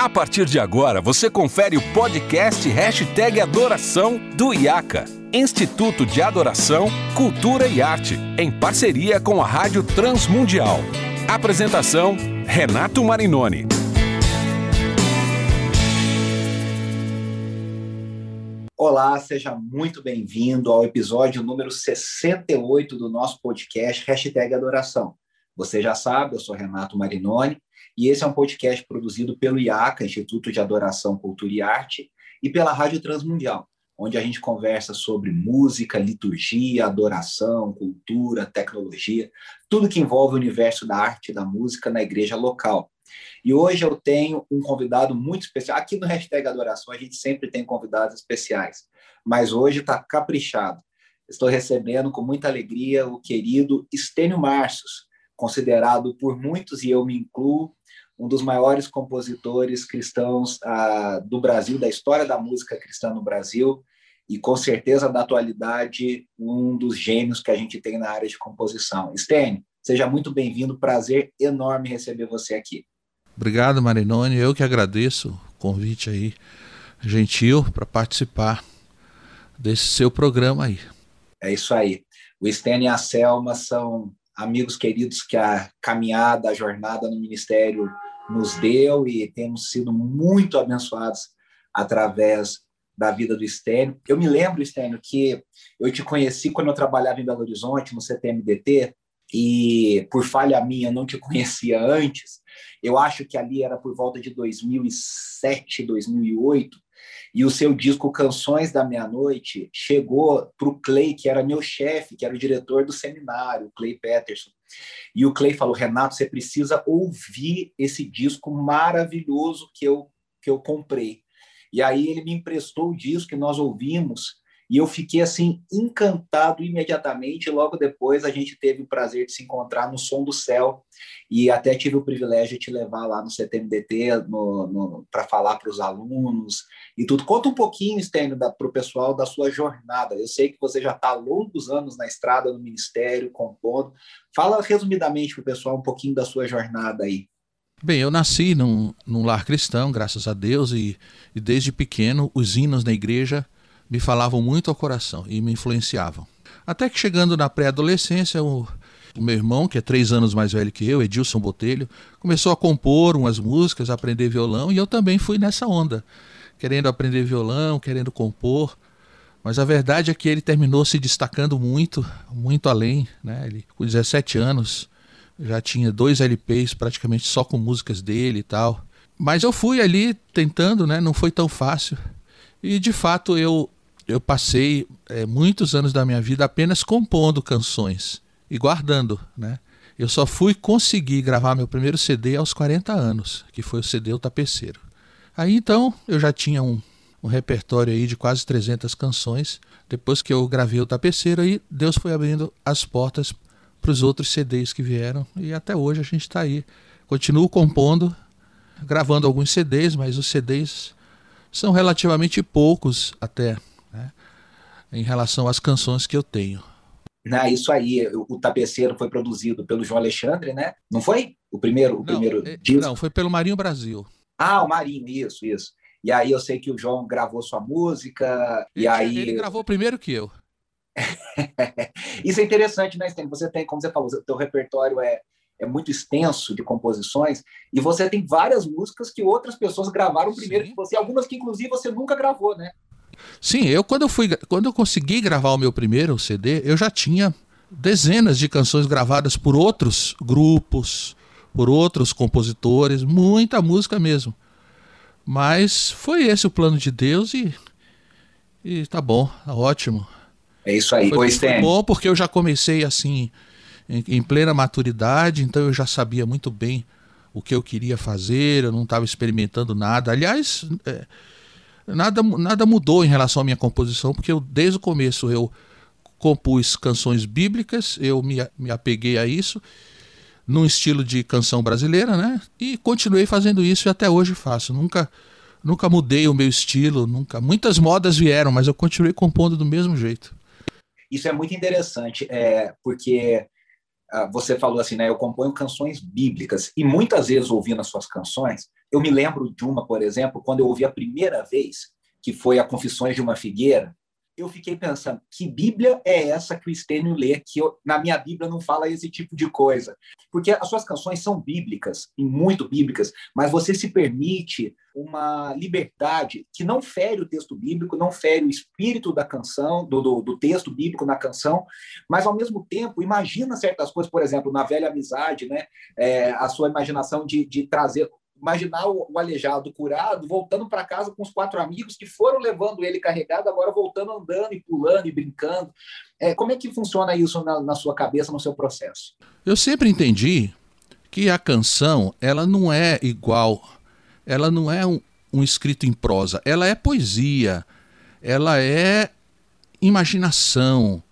A partir de agora, você confere o podcast Hashtag Adoração do IACA, Instituto de Adoração, Cultura e Arte, em parceria com a Rádio Transmundial. Apresentação, Renato Marinoni. Olá, seja muito bem-vindo ao episódio número 68 do nosso podcast Hashtag Adoração. Você já sabe, eu sou Renato Marinoni e esse é um podcast produzido pelo IACA, Instituto de Adoração, Cultura e Arte, e pela Rádio Transmundial, onde a gente conversa sobre música, liturgia, adoração, cultura, tecnologia, tudo que envolve o universo da arte e da música na igreja local. E hoje eu tenho um convidado muito especial. Aqui no Hashtag Adoração a gente sempre tem convidados especiais, mas hoje está caprichado. Estou recebendo com muita alegria o querido Estênio Marcios, considerado por muitos, e eu me incluo, um dos maiores compositores cristãos ah, do Brasil, da história da música cristã no Brasil, e com certeza da atualidade, um dos gênios que a gente tem na área de composição. Stênio, seja muito bem-vindo, prazer enorme receber você aqui. Obrigado, Marinone. Eu que agradeço o convite aí, gentil, para participar desse seu programa aí. É isso aí. O Stênio e a Selma são amigos queridos que a caminhada, a jornada no ministério nos deu e temos sido muito abençoados através da vida do Stênio. Eu me lembro, Stênio, que eu te conheci quando eu trabalhava em Belo Horizonte, no CTMDT, e por falha minha não te conhecia antes. Eu acho que ali era por volta de 2007, 2008, e o seu disco Canções da Meia-Noite chegou para o Clay, que era meu chefe, que era o diretor do seminário, o Clay Peterson. E o Clay falou: Renato, você precisa ouvir esse disco maravilhoso que eu, que eu comprei. E aí ele me emprestou o disco que nós ouvimos e eu fiquei assim encantado imediatamente. Logo depois a gente teve o prazer de se encontrar no Som do Céu e até tive o privilégio de te levar lá no CTMDT para falar para os alunos e tudo. Conta um pouquinho, Stênio, para o pessoal da sua jornada. Eu sei que você já está longos anos na estrada, no ministério, compondo. Fala resumidamente para o pessoal um pouquinho da sua jornada aí. Bem, eu nasci num, num lar cristão, graças a Deus, e, e desde pequeno os hinos na igreja me falavam muito ao coração e me influenciavam. Até que chegando na pré-adolescência, o, o, meu irmão, que é três anos mais velho que eu, Edilson Botelho, começou a compor umas músicas, a aprender violão, e eu também fui nessa onda, querendo aprender violão, querendo compor. Mas a verdade é que ele terminou se destacando muito, muito além. Né? Ele, com 17 anos, já tinha dois LPs praticamente só com músicas dele e tal. Mas eu fui ali tentando, né? não foi tão fácil. E de fato eu eu passei é, muitos anos da minha vida apenas compondo canções e guardando, né? Eu só fui conseguir gravar meu primeiro CD aos 40 anos, que foi o CD O Tapeceiro. Aí então eu já tinha um, um repertório aí de quase 300 canções. Depois que eu gravei O Tapeceiro, aí Deus foi abrindo as portas para os outros CDs que vieram e até hoje a gente está aí. Continuo compondo, gravando alguns CDs, mas os CDs são relativamente poucos até em relação às canções que eu tenho. Não, isso aí, o Tapeceiro foi produzido pelo João Alexandre, né? Não foi? O primeiro, o não, primeiro é, disco? Não, foi pelo Marinho Brasil. Ah, o Marinho, isso, isso. E aí eu sei que o João gravou sua música, ele, e aí... Ele gravou primeiro que eu. isso é interessante, né, Sten? Você tem, como você falou, o teu repertório é, é muito extenso de composições, e você tem várias músicas que outras pessoas gravaram primeiro Sim. que você, algumas que inclusive você nunca gravou, né? Sim, eu quando eu fui, quando eu consegui gravar o meu primeiro CD, eu já tinha dezenas de canções gravadas por outros grupos, por outros compositores, muita música mesmo. Mas foi esse o plano de Deus e, e tá bom, tá ótimo. É isso aí. Foi, foi bom porque eu já comecei assim em, em, plena maturidade, então eu já sabia muito bem o que eu queria fazer, eu não estava experimentando nada. Aliás, é, nada, nada mudou em relação à minha composição, porque eu, desde o começo eu compus canções bíblicas, eu me, me apeguei a isso, num estilo de canção brasileira, né? E continuei fazendo isso e até hoje faço. Nunca, nunca mudei o meu estilo, nunca. Muitas modas vieram, mas eu continuei compondo do mesmo jeito. Isso é muito interessante, é, porque você falou assim, né? Eu componho canções bíblicas e muitas vezes ouvindo as suas canções, eu me lembro de uma, por exemplo, quando eu ouvi a primeira vez, que foi a Confissões de uma Figueira, eu fiquei pensando, que Bíblia é essa que o Estênio lê, que eu, na minha Bíblia não fala esse tipo de coisa? Porque as suas canções são bíblicas, e muito bíblicas, mas você se permite uma liberdade que não fere o texto bíblico, não fere o espírito da canção, do, do, do texto bíblico na canção, mas ao mesmo tempo imagina certas coisas, por exemplo, na velha amizade, né? É, a sua imaginação de, de trazer imaginar o, o aleijado curado voltando para casa com os quatro amigos que foram levando ele carregado, agora voltando andando e pulando e brincando. É, como é que funciona isso na, na sua cabeça, no seu processo? Eu sempre entendi que a canção ela não é igual, ela não é um, um escrito em prosa, ela é poesia, ela é imaginação,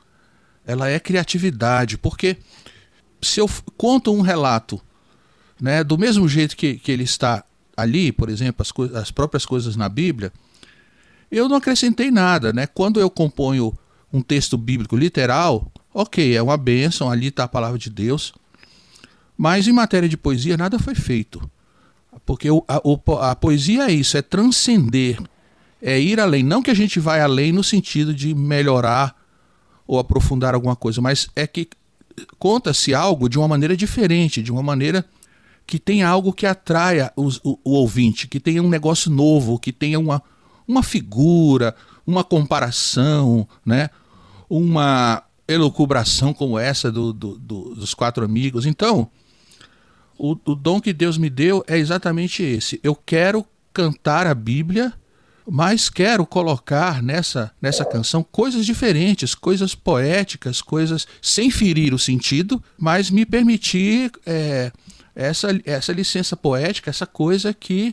ela é criatividade, porque se eu conto um relato né? Do mesmo jeito que, que ele está ali, por exemplo, as, as próprias coisas na Bíblia, eu não acrescentei nada. Né? Quando eu componho um texto bíblico literal, ok, é uma bênção, ali está a palavra de Deus. Mas em matéria de poesia, nada foi feito. Porque o, a, o, a poesia é isso, é transcender, é ir além. Não que a gente vai além no sentido de melhorar ou aprofundar alguma coisa, mas é que conta-se algo de uma maneira diferente, de uma maneira que tenha algo que atraia o, o, ouvinte, que tenha um negócio novo, que tenha uma, uma figura, uma comparação, né? uma elucubração como essa do, do, do, dos quatro amigos. Então, o, o dom que Deus me deu é exatamente esse. Eu quero cantar a Bíblia, mas quero colocar nessa, nessa canção coisas diferentes, coisas poéticas, coisas sem ferir o sentido, mas me permitir. É, essa, essa licença poética, essa coisa que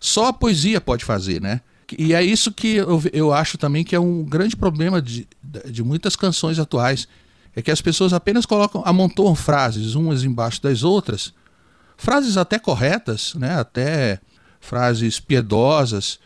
só a poesia pode fazer, né? E é isso que eu, eu acho também que é um grande problema de, de muitas canções atuais. É que as pessoas apenas colocam, amontoam frases umas embaixo das outras, frases até corretas, né? até frases piedosas,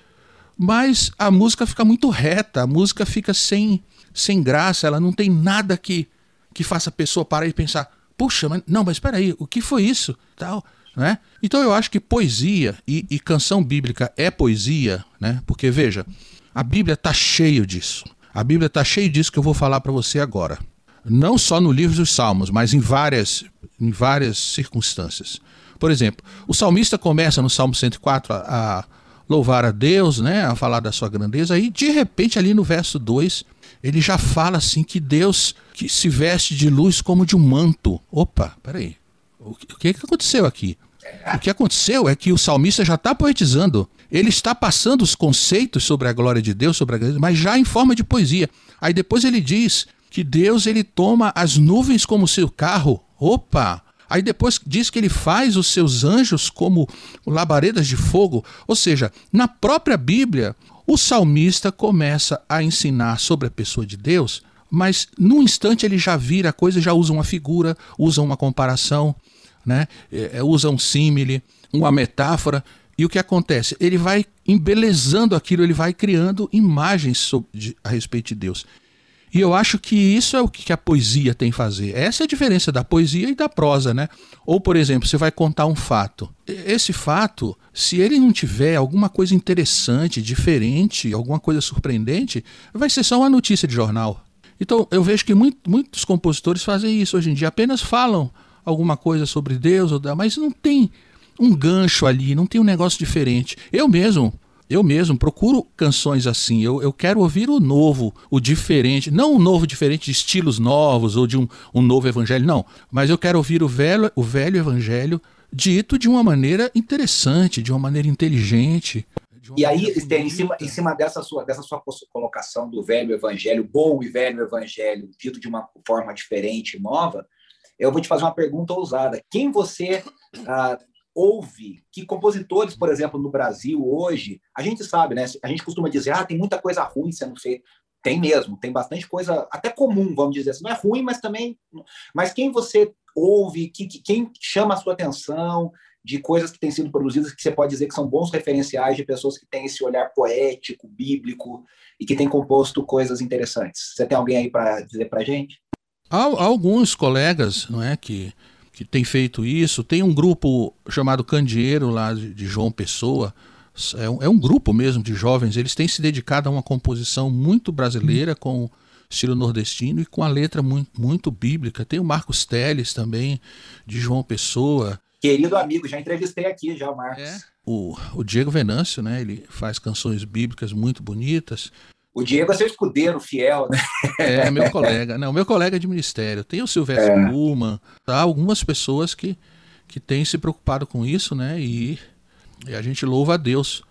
mas a música fica muito reta, a música fica sem, sem graça, ela não tem nada que, que faça a pessoa parar e pensar: puxa, mas, não, mas espera aí, o que foi isso? Tal, né? Então eu acho que poesia e, e canção bíblica é poesia, né? Porque veja, a Bíblia está cheio disso. A Bíblia está cheia disso que eu vou falar para você agora. Não só no livro dos Salmos, mas em várias, em várias circunstâncias. Por exemplo, o salmista começa no Salmo 104 a, a louvar a Deus, né, a falar da sua grandeza, e de repente ali no verso 2 ele já fala assim que Deus que se veste de luz como de um manto. Opa, peraí. O que, que aconteceu aqui? O que aconteceu é que o salmista já está poetizando. Ele está passando os conceitos sobre a glória de Deus, sobre a grandeza, mas já em forma de poesia. Aí depois ele diz que Deus ele toma as nuvens como seu carro. Opa! Aí depois diz que ele faz os seus anjos como labaredas de fogo. Ou seja, na própria Bíblia, o salmista começa a ensinar sobre a pessoa de Deus, mas num instante ele já vira a coisa, já usa uma figura, usa uma comparação, né? É, é usa um símile, uma metáfora. E o que acontece? Ele vai embelezando aquilo, ele vai criando imagens sobre, a respeito de Deus. E eu acho que isso é o que a poesia tem que fazer. Essa é a diferença da poesia e da prosa, né? Ou, por exemplo, você vai contar um fato. Esse fato, se ele não tiver alguma coisa interessante, diferente, alguma coisa surpreendente, vai ser só uma notícia de jornal. Então, eu vejo que muito, muitos compositores fazem isso hoje em dia, apenas falam alguma coisa sobre Deus, mas não tem um gancho ali, não tem um negócio diferente. Eu mesmo, eu mesmo procuro canções assim. Eu, eu quero ouvir o novo, o diferente. Não o novo diferente de estilos novos ou de um, um novo evangelho, não. Mas eu quero ouvir o velho, o velho evangelho dito de uma maneira interessante, de uma maneira inteligente. E aí, Esther, em cima, em cima dessa, sua, dessa sua colocação do velho evangelho, bom e velho evangelho, dito de uma forma diferente, nova, eu vou te fazer uma pergunta ousada. Quem você ah, ouve que compositores, por exemplo, no Brasil hoje, a gente sabe, né? A gente costuma dizer, ah, tem muita coisa ruim sendo feita. Tem mesmo, tem bastante coisa até comum, vamos dizer assim. Não é ruim, mas também. Mas quem você ouve, que, que, quem chama a sua atenção de coisas que têm sido produzidas que você pode dizer que são bons referenciais de pessoas que têm esse olhar poético, bíblico e que têm composto coisas interessantes. Você tem alguém aí para dizer para gente? Há alguns colegas não é, que, que têm feito isso. Tem um grupo chamado Candeeiro, lá de, de João Pessoa. É um, é um, grupo mesmo de jovens. Eles têm se dedicado a uma composição muito brasileira, com estilo nordestino e com a letra muito, muito bíblica. Tem o Marcos Teles também, de João Pessoa. Querido amigo, já entrevistei aqui já o Marcos. É. O, o Diego Venâncio, né? Ele faz canções bíblicas muito bonitas. O Diego é seu escudeiro fiel, né? É, meu colega. Não, meu colega de ministério. Tem o Silvestre é. Luma, tá? algumas pessoas que, que têm se preocupado com isso, né? E, e a gente louva a Deus.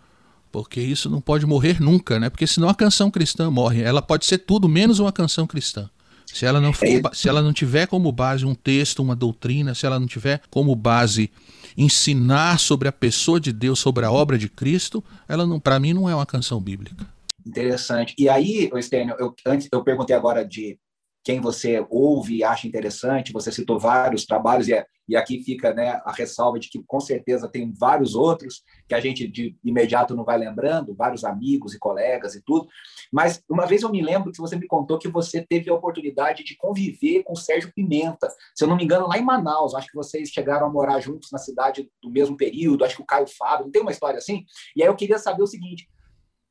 Porque isso não pode morrer nunca, né? Porque senão a canção cristã morre. Ela pode ser tudo menos uma canção cristã. Se ela não for, é se ela não tiver como base um texto, uma doutrina, se ela não tiver como base ensinar sobre a pessoa de Deus, sobre a obra de Cristo, ela não, para mim não é uma canção bíblica. Interessante. E aí, Estênio, eu antes eu perguntei agora de quem você ouve e acha interessante, você citou vários trabalhos, e, é, e aqui fica né, a ressalva de que com certeza tem vários outros que a gente de imediato não vai lembrando, vários amigos e colegas e tudo. Mas uma vez eu me lembro que você me contou que você teve a oportunidade de conviver com Sérgio Pimenta, se eu não me engano, lá em Manaus. Acho que vocês chegaram a morar juntos na cidade do mesmo período, acho que o Caio Fábio, não tem uma história assim? E aí eu queria saber o seguinte: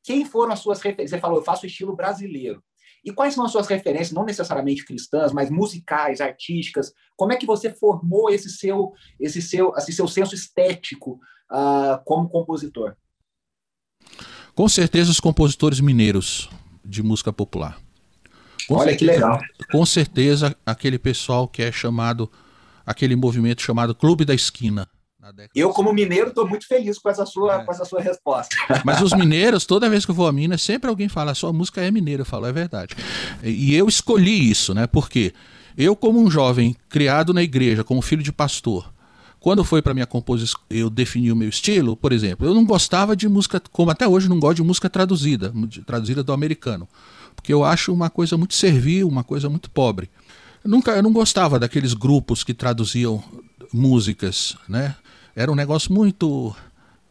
quem foram as suas referências? Você falou, eu faço estilo brasileiro. E quais são as suas referências, não necessariamente cristãs, mas musicais, artísticas? Como é que você formou esse seu, esse seu, esse seu senso estético uh, como compositor? Com certeza os compositores mineiros de música popular. Com Olha certeza, que legal. Com certeza aquele pessoal que é chamado, aquele movimento chamado Clube da Esquina. Eu, como mineiro, estou muito feliz com essa, sua, é. com essa sua resposta. Mas os mineiros, toda vez que eu vou a Minas, sempre alguém fala, a sua música é mineira. Eu falo, é verdade. E eu escolhi isso, né? Porque eu, como um jovem criado na igreja, como filho de pastor, quando foi para minha composição, eu defini o meu estilo, por exemplo, eu não gostava de música, como até hoje não gosto de música traduzida, traduzida do americano, porque eu acho uma coisa muito servil, uma coisa muito pobre. Eu nunca, eu não gostava daqueles grupos que traduziam músicas, né? Era um negócio muito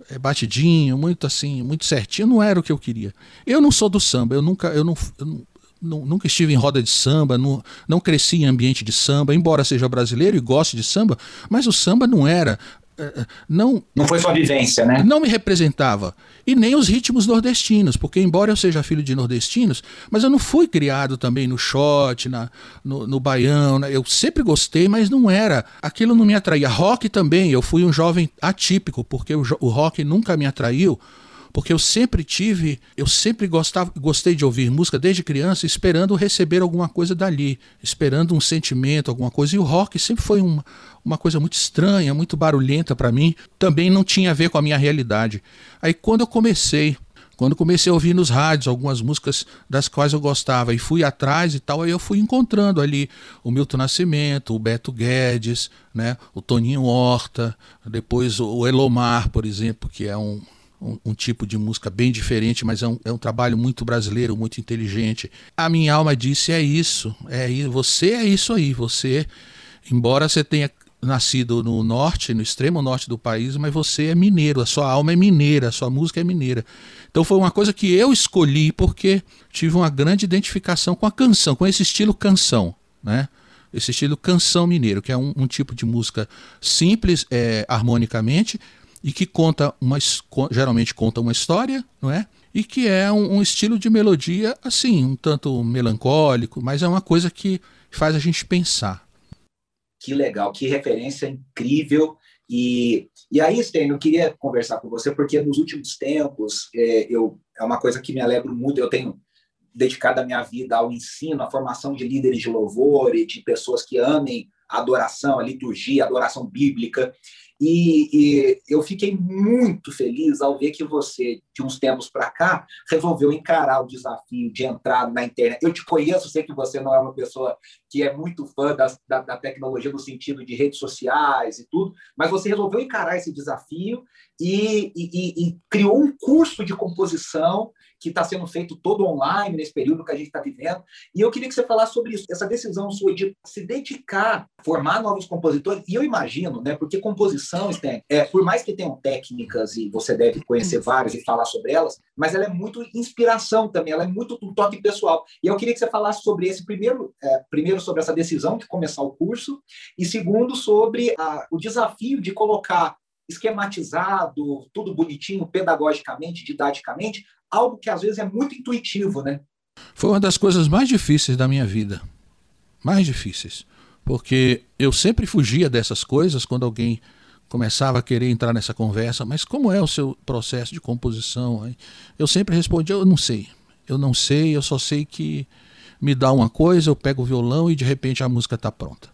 é, batidinho, muito assim, muito certinho. Não era o que eu queria. Eu não sou do samba, eu nunca, eu não, eu não, nunca estive em roda de samba, não, não cresci em ambiente de samba, embora seja brasileiro e goste de samba, mas o samba não era não não foi sua vivência, né? Não me representava e nem os ritmos nordestinos, porque embora eu seja filho de nordestinos, mas eu não fui criado também no shot, na, no, no baião, né? eu sempre gostei, mas não era, aquilo não me atraía. Rock também, eu fui um jovem atípico, porque o, o rock nunca me atraiu porque eu sempre tive, eu sempre gostava, gostei de ouvir música desde criança, esperando receber alguma coisa dali, esperando um sentimento, alguma coisa. E o rock sempre foi uma, uma coisa muito estranha, muito barulhenta para mim, também não tinha a ver com a minha realidade. Aí quando eu comecei quando comecei a ouvir nos rádios algumas músicas das quais eu gostava e fui atrás e tal, aí eu fui encontrando ali o Milton Nascimento, o Beto Guedes, né, o Toninho Horta, depois o Elomar, por exemplo, que é um, um, um, tipo de música bem diferente, mas é um, é um trabalho muito brasileiro, muito inteligente. A minha alma disse: é isso, é você é isso aí, você, embora você tenha nascido no norte, no extremo norte do país, mas você é mineiro, a sua alma é mineira, a sua música é mineira. Então foi uma coisa que eu escolhi porque tive uma grande identificação com a canção, com esse estilo canção, né? Esse estilo canção mineiro, que é um, um tipo de música simples é, harmonicamente, e que conta uma geralmente conta uma história, não é? E que é um, um, estilo de melodia assim, um tanto melancólico, mas é uma coisa que faz a gente pensar. Que legal, que referência incrível. E, e aí, Stênio, eu queria conversar com você, porque nos últimos tempos é, eu, é uma coisa que me alegro muito. Eu tenho dedicado a minha vida ao ensino, à formação de líderes de louvor e de pessoas que amem a adoração, a liturgia, a adoração bíblica. E, e, eu fiquei muito feliz ao ver que você, de uns tempos para cá, resolveu encarar o desafio de entrar na internet. Eu te conheço, sei que você não é uma pessoa que é muito fã da, da, tecnologia no sentido de redes sociais e tudo, mas você resolveu encarar esse desafio e, e, e criou um curso de composição que está sendo feito todo online nesse período que a gente está vivendo. E eu queria que você falasse sobre isso, essa decisão sua de se dedicar, formar novos compositores. E eu imagino, né, porque composição, é, por mais que tenham técnicas e você deve conhecer várias e falar sobre elas, mas ela é muito inspiração também, ela é muito um toque pessoal. E eu queria que você falasse sobre esse primeiro, é, primeiro sobre essa decisão de começar o curso e segundo sobre a, o desafio de colocar esquematizado, tudo bonitinho, pedagogicamente, didaticamente, algo que às vezes é muito intuitivo, né? Foi uma das coisas mais difíceis da minha vida. Mais difíceis. Porque eu sempre fugia dessas coisas quando alguém começava a querer entrar nessa conversa. Mas como é o seu processo de composição? Eu sempre respondia: eu não sei. Eu não sei, eu só sei que me dá uma coisa, eu pego o violão e de repente a música está pronta.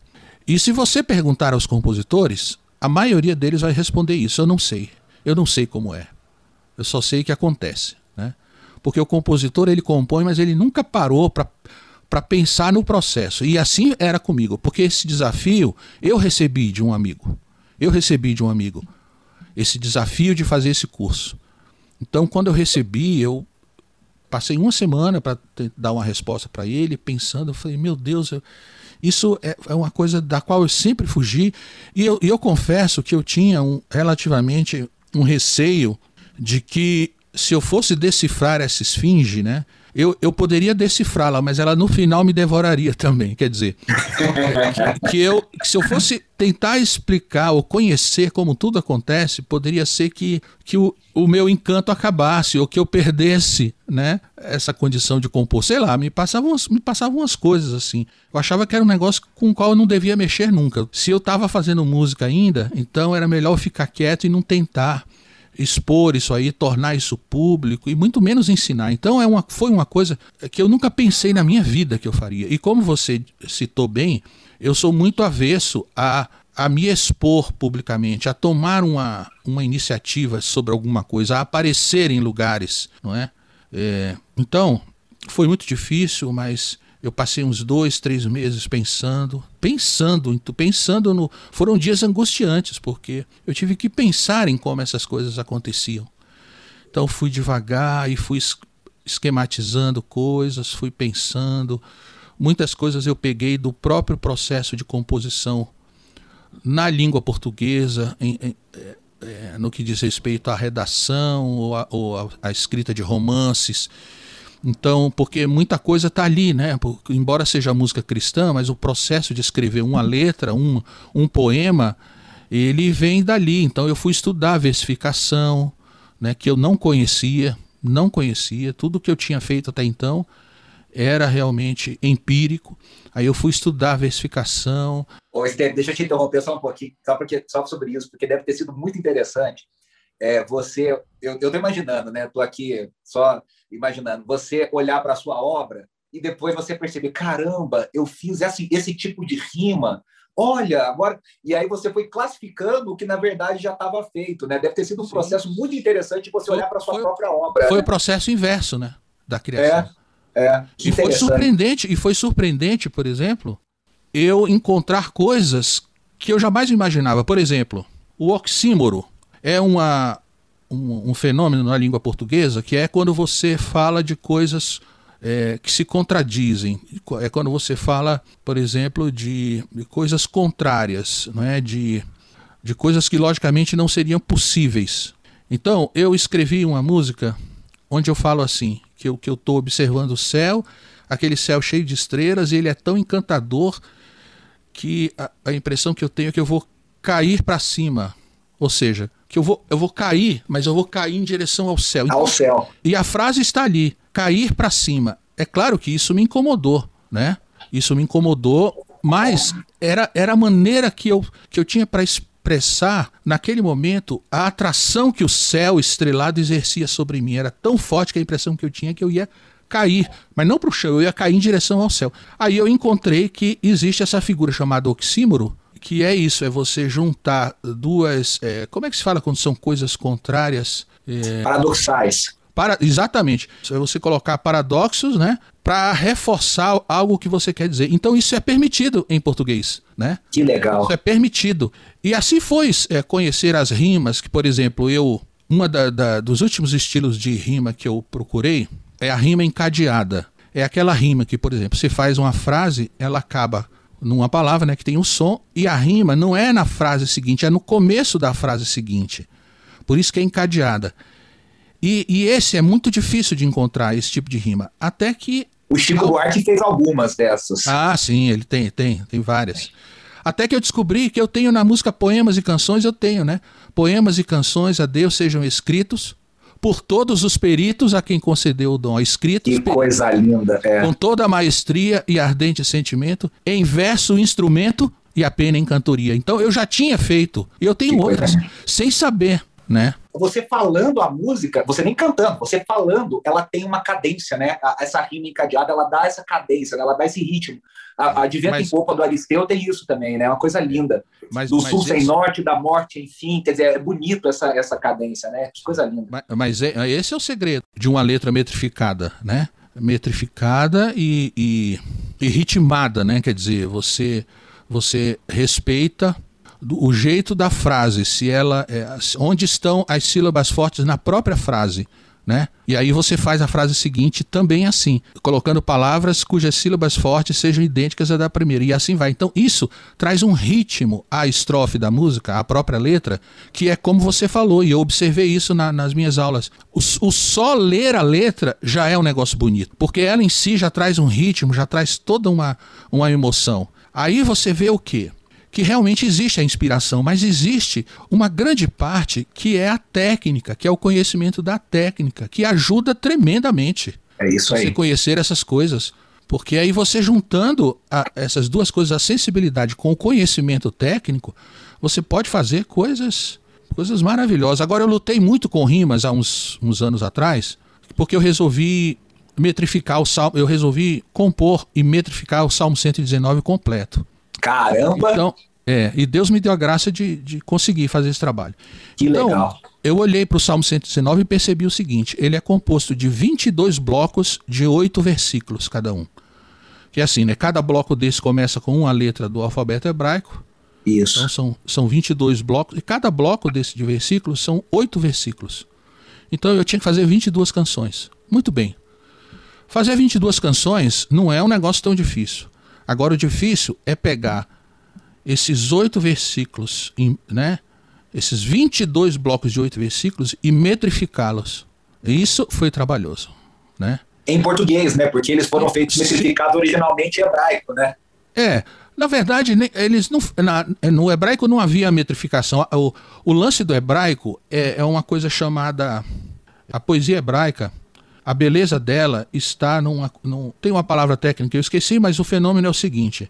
E se você perguntar aos compositores, a maioria deles vai responder isso: eu não sei. Eu não sei como é. Eu só sei que acontece. Porque o compositor ele compõe, mas ele nunca parou para pensar no processo. E assim era comigo, porque esse desafio eu recebi de um amigo. Eu recebi de um amigo esse desafio de fazer esse curso. Então, quando eu recebi, eu passei uma semana para dar uma resposta para ele, pensando, eu falei, meu Deus, eu, isso é, é, uma coisa da qual eu sempre fugi. E eu, eu confesso que eu tinha um, relativamente um receio de que se eu fosse decifrar essa esfinge, né? Eu, eu poderia decifrá-la, mas ela no final me devoraria também. Quer dizer, que, que, eu, que se eu fosse tentar explicar ou conhecer como tudo acontece, poderia ser que, que o, o meu encanto acabasse ou que eu perdesse né, essa condição de compor. Sei lá, me passavam, me passavam umas coisas assim. Eu achava que era um negócio com o qual eu não devia mexer nunca. Se eu estava fazendo música ainda, então era melhor ficar quieto e não tentar expor isso aí, tornar isso público e muito menos ensinar. Então é uma, foi uma coisa que eu nunca pensei na minha vida que eu faria. E como você citou bem, eu sou muito avesso a, a me expor publicamente, a tomar uma, uma iniciativa sobre alguma coisa, a aparecer em lugares, não é? é então, foi muito difícil, mas eu passei uns dois, três meses pensando, pensando, pensando no. Foram dias angustiantes, porque eu tive que pensar em como essas coisas aconteciam. Então fui devagar e fui esquematizando coisas, fui pensando. Muitas coisas eu peguei do próprio processo de composição na língua portuguesa, em, em, é, é no que diz respeito à redação ou, a escrita de romances então, porque muita coisa está ali, né? Porque, embora seja música cristã, mas o processo de escrever uma letra, um, um poema, ele vem dali. Então, eu fui estudar versificação, né? Que eu não conhecia, não conhecia. Tudo que eu tinha feito até então era realmente empírico. Aí eu fui estudar versificação. Ô, Esteve, deixa eu te interromper só um pouquinho, só, porque, só sobre isso, porque deve ter sido muito interessante. É, você, eu estou imaginando, né? Estou aqui só imaginando, você olhar para a sua obra e depois você perceber, caramba, eu fiz esse, esse tipo de rima, olha, agora. E aí você foi classificando o que na verdade já estava feito, né? Deve ter sido um Sim. processo muito interessante você foi, olhar para a sua foi, própria obra. Foi né? o processo inverso, né? Da criação. É, é. E foi surpreendente, e foi surpreendente, por exemplo, eu encontrar coisas que eu jamais imaginava. Por exemplo, o oxímoro é uma, um, um, fenômeno na língua portuguesa que é quando você fala de coisas é, que se contradizem. É quando você fala, por exemplo, de, de coisas contrárias, não é? de, de coisas que logicamente não seriam possíveis. Então, eu escrevi uma música onde eu falo assim, que eu que estou observando o céu, aquele céu cheio de estrelas, e ele é tão encantador que a, a impressão que eu tenho é que eu vou cair para cima. Ou seja, que eu vou, eu vou cair, mas eu vou cair em direção ao céu. Ao céu. E a frase está ali, cair para cima. É claro que isso me incomodou, né? Isso me incomodou, mas era, era a maneira que eu, que eu tinha para expressar naquele momento a atração que o céu estrelado exercia sobre mim. Era tão forte que a impressão que eu tinha que eu ia cair, mas não para o chão, eu ia cair em direção ao céu. Aí eu encontrei que existe essa figura chamada oxímoro, que é isso, é você juntar duas. É, como é que se fala quando são coisas contrárias? É, Paradoxais. Para, exatamente. É você colocar paradoxos, né? Para reforçar algo que você quer dizer. Então isso é permitido em português, né? Que legal. Isso é permitido. E assim foi é, conhecer as rimas, que, por exemplo, eu uma da, da, dos últimos estilos de rima que eu procurei é a rima encadeada. É aquela rima que, por exemplo, você faz uma frase, ela acaba numa palavra né, que tem um som, e a rima não é na frase seguinte, é no começo da frase seguinte. Por isso que é encadeada. E, e esse é muito difícil de encontrar, esse tipo de rima. Até que. O Chico Buarque fez algumas dessas. Ah, sim, ele tem, tem, tem várias. Até que eu descobri que eu tenho na música poemas e canções, eu tenho, né? Poemas e canções a Deus sejam escritos por todos os peritos a quem concedeu o dom. Escritos que coisa linda, é. com toda a maestria e ardente sentimento, em verso, instrumento e a pena em cantoria. Então eu já tinha feito, e eu tenho que outras, sem saber né? Você falando a música, você nem cantando, você falando, ela tem uma cadência, né? Essa rima encadeada, ela dá essa cadência, ela dá esse ritmo. A, a De Vento mas, em Popa do Aristeu tem isso também, né? É uma coisa linda. Mas, do mas sul sem norte, da morte, enfim. Quer dizer, é bonito essa, essa cadência, né? Que coisa linda. Mas, mas é, esse é o segredo de uma letra metrificada, né? Metrificada e, e, e ritmada, né? Quer dizer, você, você respeita o jeito da frase, se ela é, onde estão as sílabas fortes na própria frase, né? E aí você faz a frase seguinte também assim, colocando palavras cujas sílabas fortes sejam idênticas à da primeira e assim vai. Então isso traz um ritmo à estrofe da música, à própria letra, que é como você falou e eu observei isso na, nas minhas aulas. O, o só ler a letra já é um negócio bonito, porque ela em si já traz um ritmo, já traz toda uma, uma emoção. Aí você vê o que? Que realmente existe a inspiração, mas existe uma grande parte que é a técnica, que é o conhecimento da técnica, que ajuda tremendamente. É isso aí. Você conhecer essas coisas. Porque aí você juntando a, essas duas coisas, a sensibilidade com o conhecimento técnico, você pode fazer coisas coisas maravilhosas. Agora eu lutei muito com rimas há uns, uns anos atrás, porque eu resolvi metrificar o salmo, eu resolvi compor e metrificar o Salmo 119 completo. Caramba! Então, é, e Deus me deu a graça de, de conseguir fazer esse trabalho. Que então, legal. Eu olhei para o Salmo 119 e percebi o seguinte: ele é composto de 22 blocos de oito versículos cada um. Que é assim, né? Cada bloco desse começa com uma letra do alfabeto hebraico. Isso. Então são, são 22 blocos. E cada bloco desse de versículos são oito versículos. Então eu tinha que fazer 22 canções. Muito bem. Fazer 22 canções não é um negócio tão difícil. Agora, o difícil é pegar esses oito versículos, né? esses 22 blocos de oito versículos e metrificá-los. Isso foi trabalhoso. Né? Em português, né? Porque eles foram feitos metrificados originalmente em hebraico, né? É. Na verdade, eles não, na, no hebraico não havia metrificação. O, o lance do hebraico é, é uma coisa chamada. A poesia hebraica a beleza dela está numa, num, tem uma palavra técnica eu esqueci, mas o fenômeno é o seguinte: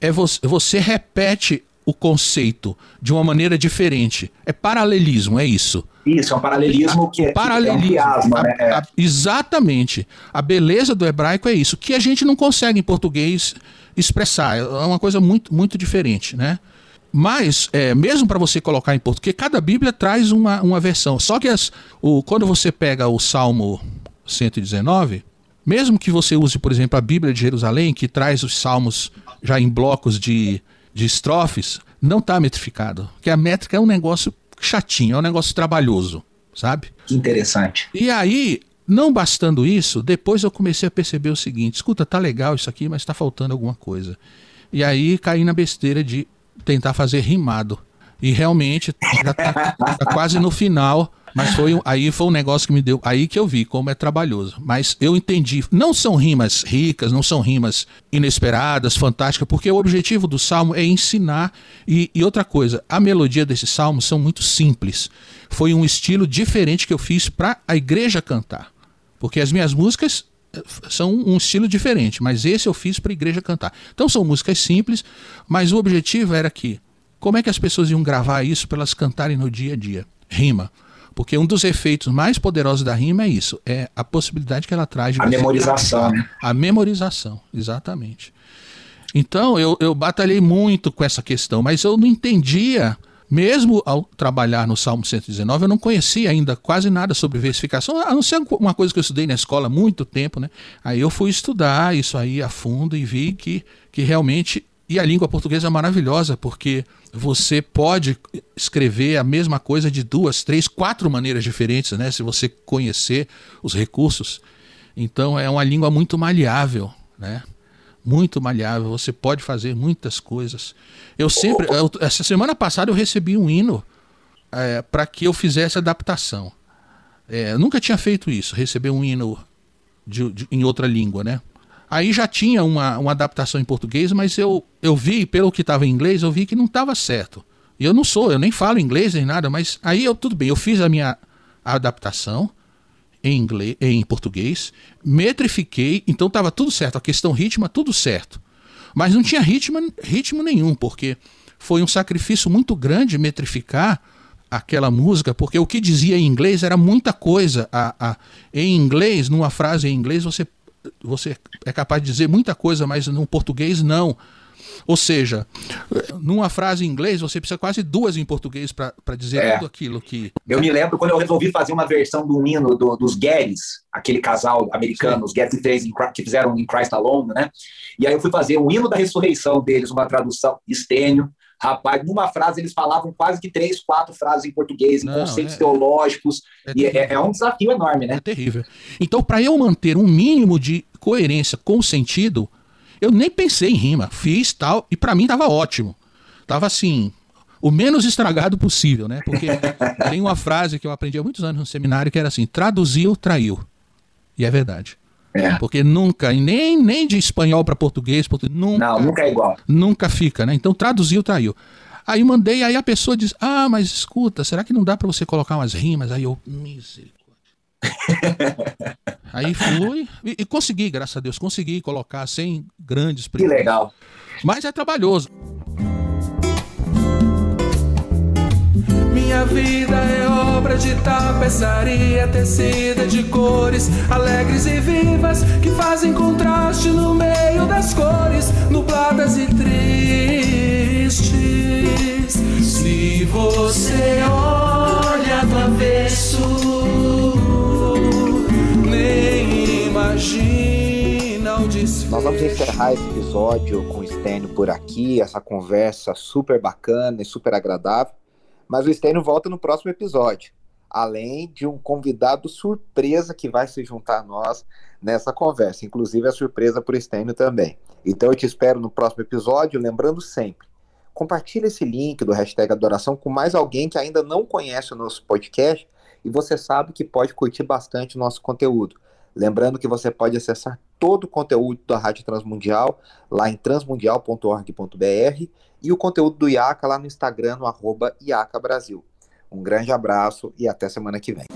é você, você repete o conceito de uma maneira diferente. É paralelismo, é isso. Isso, é um paralelismo que é, paralelismo, é um miasma, né? a, a, exatamente. A beleza do hebraico é isso, que a gente não consegue em português expressar. É uma coisa muito, muito diferente, né? Mas, é, mesmo para você colocar em português, cada Bíblia traz uma, uma versão. Só que as, o, quando você pega o Salmo 119, mesmo que você use, por exemplo, a Bíblia de Jerusalém, que traz os salmos já em blocos de, de estrofes, não está metrificado. Porque a métrica é um negócio chatinho, é um negócio trabalhoso, sabe? Interessante. E aí, não bastando isso, depois eu comecei a perceber o seguinte: escuta, tá legal isso aqui, mas está faltando alguma coisa. E aí caí na besteira de tentar fazer rimado. E realmente já tá, tá quase no final mas foi aí foi um negócio que me deu. Aí que eu vi como é trabalhoso. Mas eu entendi. Não são rimas ricas, não são rimas inesperadas, fantásticas, porque o objetivo do salmo é ensinar. E, e outra coisa, a melodia desses salmos são muito simples. Foi um estilo diferente que eu fiz para a igreja cantar. Porque as minhas músicas eh, são um estilo diferente, mas esse eu fiz para a igreja cantar. Então são músicas simples, mas o objetivo era que como é que as pessoas iam gravar isso para elas cantarem no dia a dia? Rima. Porque um dos efeitos mais poderosos da rima é isso, é a possibilidade que ela traz de a memorização, né? A memorização, exatamente. Então eu, eu batalhei muito com essa questão, mas eu não entendia, mesmo ao trabalhar no Salmo 119, eu não conhecia ainda quase nada sobre versificação, a não ser uma coisa que eu estudei na escola há muito tempo, né? Aí eu fui estudar isso aí a fundo e vi que, que realmente. E a língua portuguesa é maravilhosa, porque você pode escrever a mesma coisa de duas, três, quatro maneiras diferentes, né? Se você conhecer os recursos. Então é uma língua muito maleável, né? Muito maleável. Você pode fazer muitas coisas. Eu sempre, eu, essa semana passada eu recebi um hino é, para que eu fizesse adaptação. É, nunca tinha feito isso, receber um hino de, de, em outra língua, né? Aí já tinha uma, uma adaptação em português, mas eu, eu vi, pelo que estava em inglês, eu vi que não estava certo. E eu não sou, eu nem falo inglês nem nada, mas aí eu tudo bem, eu fiz a minha adaptação em inglês, em português, metrifiquei, então estava tudo certo, a questão ritmo, tudo certo. Mas não tinha ritmo, ritmo nenhum, porque foi um sacrifício muito grande metrificar aquela música, porque o que dizia em inglês era muita coisa. A, a, em inglês, numa frase em inglês, você você é capaz de dizer muita coisa, mas no português não. Ou seja, numa frase em inglês, você precisa quase duas em português para dizer é. tudo aquilo que. Eu me lembro quando eu resolvi fazer uma versão do hino do, dos Guedes, aquele casal americano, Sim. os Guedes três que fizeram em Christ Alone, né? E aí eu fui fazer o hino da ressurreição deles, uma tradução estênio. Rapaz, numa frase eles falavam quase que três, quatro frases em português, em Não, conceitos é, teológicos. É, e é, é, um desafio enorme, né? É terrível. Então, para eu manter um mínimo de coerência com o sentido, eu nem pensei em rima. Fiz tal, e para mim tava ótimo. Tava assim, o menos estragado possível, né? Porque tem uma frase que eu aprendi há muitos anos no seminário que era assim: traduziu, traiu. E é verdade. É. Porque nunca, nem, nem de espanhol para português, português, nunca. Não, nunca é igual. Nunca fica, né? Então traduziu, traiu. Aí mandei, aí a pessoa diz: Ah, mas escuta, será que não dá para você colocar umas rimas? Aí eu, misericórdia. aí fui e, e, consegui, graças a Deus, consegui colocar sem grandes Que legal. Mas é trabalhoso. Minha vida é obra de tapeçaria tecida de cores alegres e vivas que fazem contraste no meio das cores nubladas e tristes. Se você olha do avesso, nem imagina o desfecho. Nós vamos encerrar esse episódio com o Stênio por aqui, essa conversa super bacana e super agradável. Mas o Stênio volta no próximo episódio, além de um convidado surpresa que vai se juntar a nós nessa conversa. Inclusive, é surpresa para o Stênio também. Então, eu te espero no próximo episódio. Lembrando sempre, compartilhe esse link do hashtag Adoração com mais alguém que ainda não conhece o nosso podcast e você sabe que pode curtir bastante o nosso conteúdo. Lembrando que você pode acessar todo o conteúdo da Rádio Transmundial lá em transmundial.org.br e o conteúdo do IACA lá no Instagram, no arroba IACA Brasil. Um grande abraço e até semana que vem.